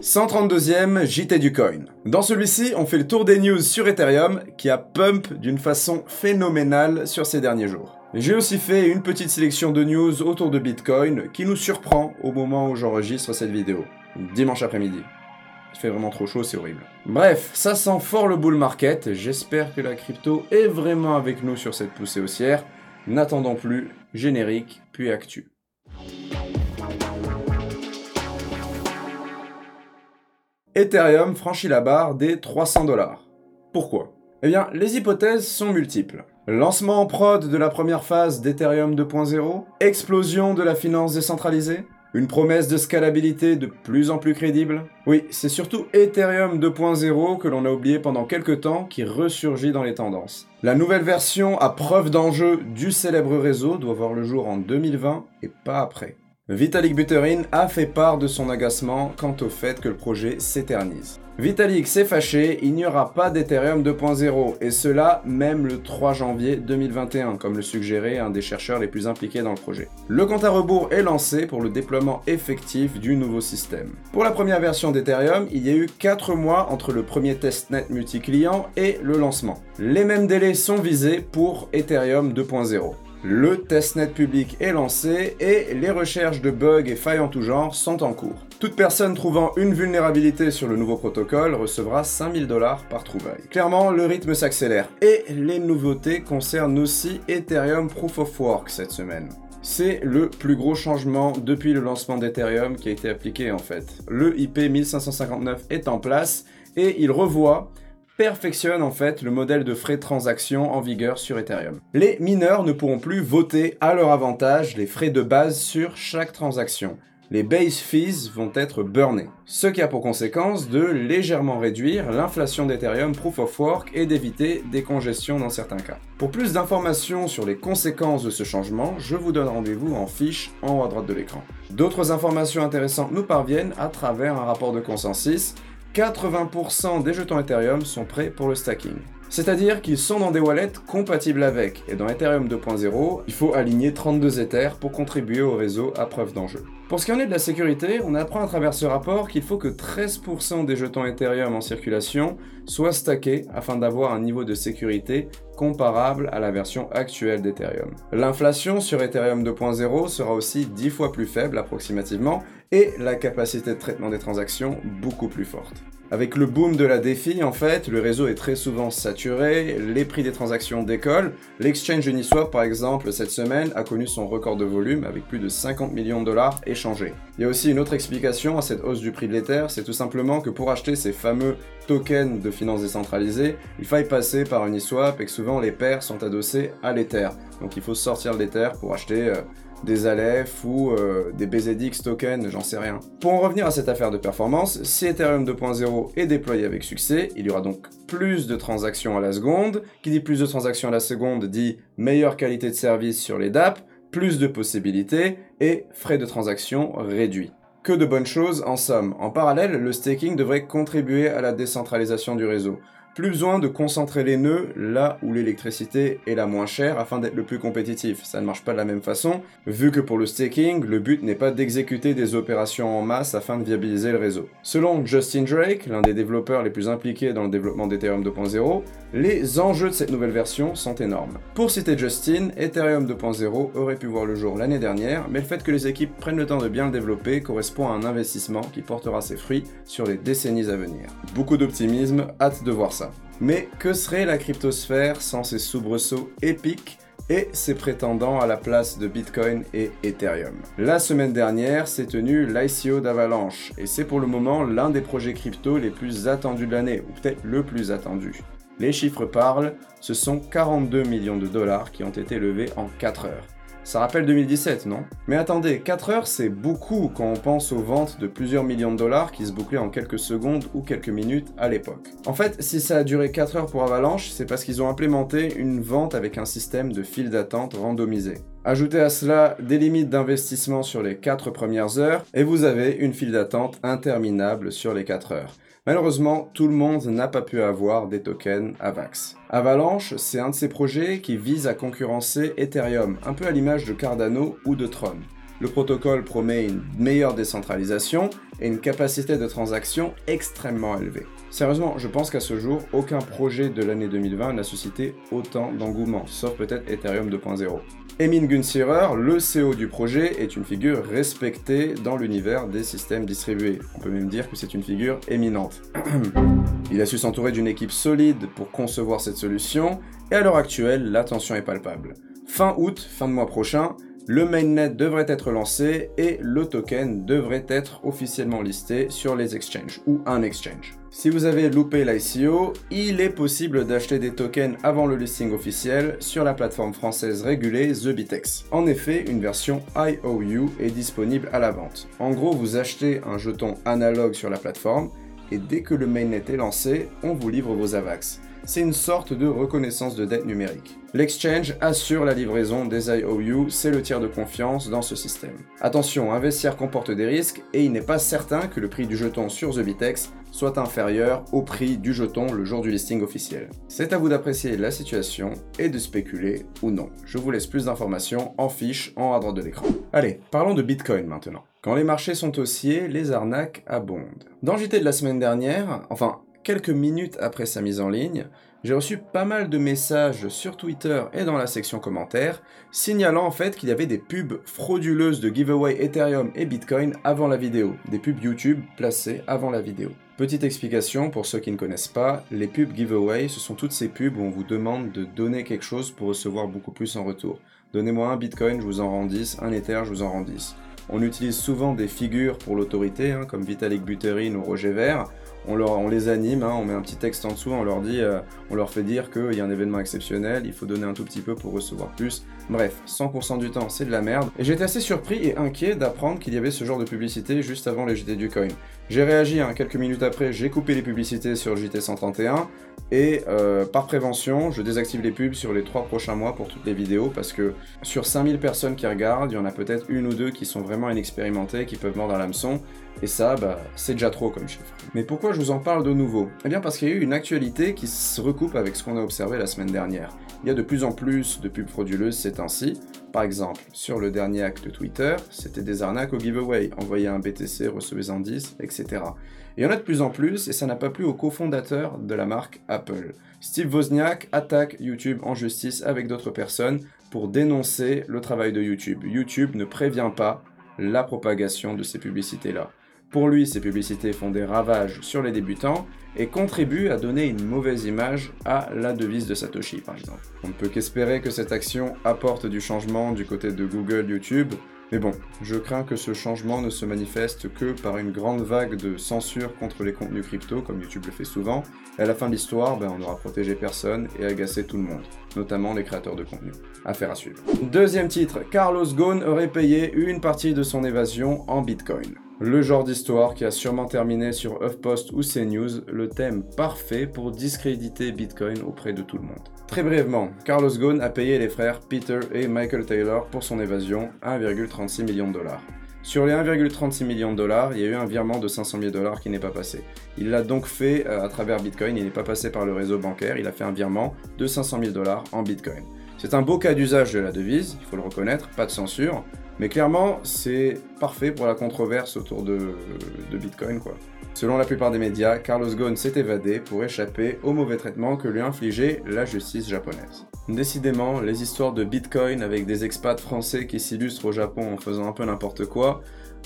132e JT du coin. Dans celui-ci, on fait le tour des news sur Ethereum qui a pump d'une façon phénoménale sur ces derniers jours. J'ai aussi fait une petite sélection de news autour de Bitcoin qui nous surprend au moment où j'enregistre cette vidéo, dimanche après-midi. Il fait vraiment trop chaud, c'est horrible. Bref, ça sent fort le bull market, j'espère que la crypto est vraiment avec nous sur cette poussée haussière. N'attendons plus, générique, puis actu. Ethereum franchit la barre des 300 dollars. Pourquoi? Eh bien, les hypothèses sont multiples. Lancement en prod de la première phase d'Ethereum 2.0, explosion de la finance décentralisée, une promesse de scalabilité de plus en plus crédible Oui, c'est surtout Ethereum 2.0 que l'on a oublié pendant quelques temps qui ressurgit dans les tendances. La nouvelle version à preuve d'enjeu du célèbre réseau doit voir le jour en 2020 et pas après. Vitalik Buterin a fait part de son agacement quant au fait que le projet s'éternise. Vitalik s'est fâché, il n'y aura pas d'Ethereum 2.0, et cela même le 3 janvier 2021, comme le suggérait un des chercheurs les plus impliqués dans le projet. Le compte à rebours est lancé pour le déploiement effectif du nouveau système. Pour la première version d'Ethereum, il y a eu 4 mois entre le premier testnet multi-client et le lancement. Les mêmes délais sont visés pour Ethereum 2.0. Le testnet public est lancé et les recherches de bugs et failles en tout genre sont en cours. Toute personne trouvant une vulnérabilité sur le nouveau protocole recevra 5000 dollars par trouvaille. Clairement, le rythme s'accélère. Et les nouveautés concernent aussi Ethereum Proof of Work cette semaine. C'est le plus gros changement depuis le lancement d'Ethereum qui a été appliqué en fait. Le IP 1559 est en place et il revoit perfectionne en fait le modèle de frais de transaction en vigueur sur Ethereum. Les mineurs ne pourront plus voter à leur avantage les frais de base sur chaque transaction. Les base fees vont être burnés, ce qui a pour conséquence de légèrement réduire l'inflation d'Ethereum Proof of Work et d'éviter des congestions dans certains cas. Pour plus d'informations sur les conséquences de ce changement, je vous donne rendez-vous en fiche en haut à droite de l'écran. D'autres informations intéressantes nous parviennent à travers un rapport de consensus 80% des jetons Ethereum sont prêts pour le stacking. C'est-à-dire qu'ils sont dans des wallets compatibles avec, et dans Ethereum 2.0, il faut aligner 32 Ethers pour contribuer au réseau à preuve d'enjeu. Pour ce qui en est de la sécurité, on apprend à travers ce rapport qu'il faut que 13% des jetons Ethereum en circulation soient stackés afin d'avoir un niveau de sécurité comparable à la version actuelle d'Ethereum. L'inflation sur Ethereum 2.0 sera aussi 10 fois plus faible approximativement et la capacité de traitement des transactions beaucoup plus forte. Avec le boom de la défi, en fait, le réseau est très souvent saturé, les prix des transactions décollent. L'exchange Uniswap, par exemple, cette semaine, a connu son record de volume avec plus de 50 millions de dollars échangés. Il y a aussi une autre explication à cette hausse du prix de l'Ether, c'est tout simplement que pour acheter ces fameux tokens de finances décentralisées, il faille passer par Uniswap et que souvent les paires sont adossées à l'Ether. Donc il faut sortir l'Ether pour acheter... Euh, des Aleph ou euh, des BZX tokens, j'en sais rien. Pour en revenir à cette affaire de performance, si Ethereum 2.0 est déployé avec succès, il y aura donc plus de transactions à la seconde. Qui dit plus de transactions à la seconde dit meilleure qualité de service sur les DAP, plus de possibilités et frais de transaction réduits. Que de bonnes choses en somme. En parallèle, le staking devrait contribuer à la décentralisation du réseau. Plus besoin de concentrer les nœuds là où l'électricité est la moins chère afin d'être le plus compétitif. Ça ne marche pas de la même façon, vu que pour le staking, le but n'est pas d'exécuter des opérations en masse afin de viabiliser le réseau. Selon Justin Drake, l'un des développeurs les plus impliqués dans le développement d'Ethereum 2.0, les enjeux de cette nouvelle version sont énormes. Pour citer Justin, Ethereum 2.0 aurait pu voir le jour l'année dernière, mais le fait que les équipes prennent le temps de bien le développer correspond à un investissement qui portera ses fruits sur les décennies à venir. Beaucoup d'optimisme, hâte de voir ça. Mais que serait la cryptosphère sans ses soubresauts épiques et ses prétendants à la place de Bitcoin et Ethereum? La semaine dernière s'est tenu l'ICO d'Avalanche, et c'est pour le moment l'un des projets crypto les plus attendus de l'année, ou peut-être le plus attendu. Les chiffres parlent, ce sont 42 millions de dollars qui ont été levés en 4 heures. Ça rappelle 2017, non? Mais attendez, 4 heures c'est beaucoup quand on pense aux ventes de plusieurs millions de dollars qui se bouclaient en quelques secondes ou quelques minutes à l'époque. En fait, si ça a duré 4 heures pour Avalanche, c'est parce qu'ils ont implémenté une vente avec un système de file d'attente randomisé. Ajoutez à cela des limites d'investissement sur les 4 premières heures et vous avez une file d'attente interminable sur les 4 heures. Malheureusement, tout le monde n'a pas pu avoir des tokens AVAX. Avalanche, c'est un de ces projets qui vise à concurrencer Ethereum, un peu à l'image de Cardano ou de Tron. Le protocole promet une meilleure décentralisation et une capacité de transaction extrêmement élevée. Sérieusement, je pense qu'à ce jour, aucun projet de l'année 2020 n'a suscité autant d'engouement, sauf peut-être Ethereum 2.0. Emin Gunsirer, le CEO du projet, est une figure respectée dans l'univers des systèmes distribués. On peut même dire que c'est une figure éminente. Il a su s'entourer d'une équipe solide pour concevoir cette solution, et à l'heure actuelle, l'attention est palpable. Fin août, fin de mois prochain, le mainnet devrait être lancé et le token devrait être officiellement listé sur les exchanges ou un exchange. Si vous avez loupé l'ICO, il est possible d'acheter des tokens avant le listing officiel sur la plateforme française régulée TheBitex. En effet, une version IOU est disponible à la vente. En gros, vous achetez un jeton analogue sur la plateforme et dès que le mainnet est lancé, on vous livre vos AVAX c'est une sorte de reconnaissance de dette numérique. L'exchange assure la livraison des IOU, c'est le tiers de confiance dans ce système. Attention, investir comporte des risques et il n'est pas certain que le prix du jeton sur The Bitex soit inférieur au prix du jeton le jour du listing officiel. C'est à vous d'apprécier la situation et de spéculer ou non. Je vous laisse plus d'informations en fiche en à droite de l'écran. Allez, parlons de Bitcoin maintenant. Quand les marchés sont haussiers, les arnaques abondent. Dans JT de la semaine dernière, enfin quelques minutes après sa mise en ligne, j'ai reçu pas mal de messages sur Twitter et dans la section commentaires signalant en fait qu'il y avait des pubs frauduleuses de giveaway Ethereum et Bitcoin avant la vidéo, des pubs YouTube placées avant la vidéo. Petite explication pour ceux qui ne connaissent pas, les pubs giveaway, ce sont toutes ces pubs où on vous demande de donner quelque chose pour recevoir beaucoup plus en retour. Donnez-moi un Bitcoin, je vous en rends 10, un Ether, je vous en rends 10. On utilise souvent des figures pour l'autorité, hein, comme Vitalik Buterin ou Roger Ver, on, les anime, hein, on met un petit texte en dessous, on leur dit, euh, on leur fait dire qu'il y a un événement exceptionnel, il faut donner un tout petit peu pour recevoir plus. Bref, 100% du temps, c'est de la merde. Et j'étais assez surpris et inquiet d'apprendre qu'il y avait ce genre de publicité juste avant les JT du coin. J'ai réagi, hein, quelques minutes après, j'ai coupé les publicités sur JT 131 et euh, par prévention, je désactive les pubs sur les 3 prochains mois pour toutes les vidéos parce que sur 5000 personnes qui regardent, il y en a peut-être une ou deux qui sont vraiment inexpérimentées, qui peuvent mordre à l'hameçon et ça, bah, c'est déjà trop comme chiffre. Mais pourquoi je vous en parle de nouveau? Eh bien parce qu'il y a eu une actualité qui se recoupe avec ce qu'on a observé la semaine dernière. Il y a de plus en plus de pubs frauduleuses ces temps-ci. Par exemple, sur le dernier acte de Twitter, c'était des arnaques au giveaway. Envoyez un BTC, recevez-en 10, etc. Et il y en a de plus en plus, et ça n'a pas plu au cofondateur de la marque Apple. Steve Wozniak attaque YouTube en justice avec d'autres personnes pour dénoncer le travail de YouTube. YouTube ne prévient pas la propagation de ces publicités-là. Pour lui, ces publicités font des ravages sur les débutants et contribuent à donner une mauvaise image à la devise de Satoshi, par exemple. On ne peut qu'espérer que cette action apporte du changement du côté de Google, YouTube, mais bon, je crains que ce changement ne se manifeste que par une grande vague de censure contre les contenus crypto, comme YouTube le fait souvent, et à la fin de l'histoire, ben, on n'aura protégé personne et agacé tout le monde, notamment les créateurs de contenu. Affaire à suivre. Deuxième titre, Carlos Ghosn aurait payé une partie de son évasion en Bitcoin. Le genre d'histoire qui a sûrement terminé sur HuffPost ou CNews, le thème parfait pour discréditer Bitcoin auprès de tout le monde. Très brièvement, Carlos Ghosn a payé les frères Peter et Michael Taylor pour son évasion 1,36 million de dollars. Sur les 1,36 million de dollars, il y a eu un virement de 500 000 dollars qui n'est pas passé. Il l'a donc fait euh, à travers Bitcoin, il n'est pas passé par le réseau bancaire, il a fait un virement de 500 000 dollars en Bitcoin. C'est un beau cas d'usage de la devise, il faut le reconnaître, pas de censure, mais clairement, c'est parfait pour la controverse autour de, Bitcoin, quoi. Selon la plupart des médias, Carlos Ghosn s'est évadé pour échapper au mauvais traitement que lui infligeait la justice japonaise. Décidément, les histoires de Bitcoin avec des expats français qui s'illustrent au Japon en faisant un peu n'importe quoi,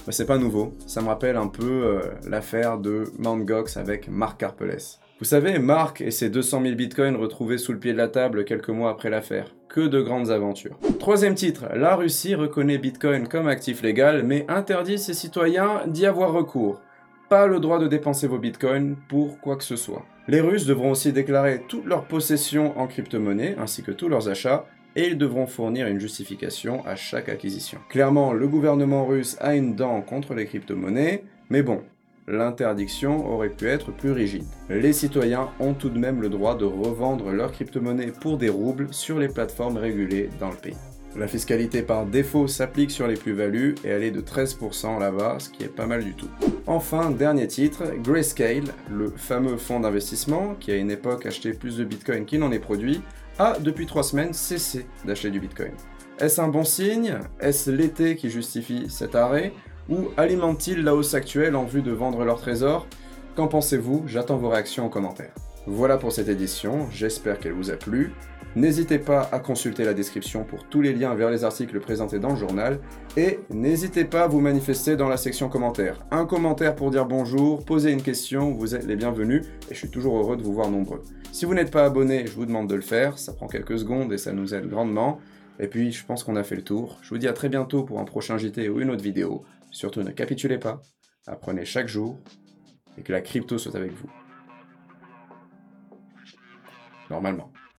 bah, c'est pas nouveau. Ça me rappelle un peu euh, l'affaire de Mt. Gox avec Mark Karpeles. Vous savez, Mark et ses 200 000 bitcoins retrouvés sous le pied de la table quelques mois après l'affaire. Que de grandes aventures. Troisième titre, la Russie reconnaît Bitcoin comme actif légal, mais interdit ses citoyens d'y avoir recours. Pas le droit de dépenser vos bitcoins pour quoi que ce soit. Les Russes devront aussi déclarer toutes leurs possessions en crypto-monnaie, ainsi que tous leurs achats, et ils devront fournir une justification à chaque acquisition. Clairement, le gouvernement russe a une dent contre les crypto-monnaies, mais bon, l'interdiction aurait pu être plus rigide. Les citoyens ont tout de même le droit de revendre leurs crypto-monnaies pour des roubles sur les plateformes régulées dans le pays. La fiscalité par défaut s'applique sur les plus-values et elle est de 13% là-bas, ce qui est pas mal du tout. Enfin, dernier titre, Grayscale, le fameux fonds d'investissement qui à une époque achetait plus de Bitcoin qu'il n'en est produit, a depuis 3 semaines cessé d'acheter du Bitcoin. Est-ce un bon signe? Est-ce l'été qui justifie cet arrêt? Ou alimente-t-il la hausse actuelle en vue de vendre leur trésor? Qu'en pensez-vous? J'attends vos réactions en commentaire. Voilà pour cette édition, j'espère qu'elle vous a plu. N'hésitez pas à consulter la description pour tous les liens vers les articles présentés dans le journal. Et n'hésitez pas à vous manifester dans la section commentaires. Un commentaire pour dire bonjour, poser une question, vous êtes les bienvenus et je suis toujours heureux de vous voir nombreux. Si vous n'êtes pas abonné, je vous demande de le faire, ça prend quelques secondes et ça nous aide grandement. Et puis je pense qu'on a fait le tour. Je vous dis à très bientôt pour un prochain JT ou une autre vidéo. Surtout ne capitulez pas, apprenez chaque jour et que la crypto soit avec vous. Normalement.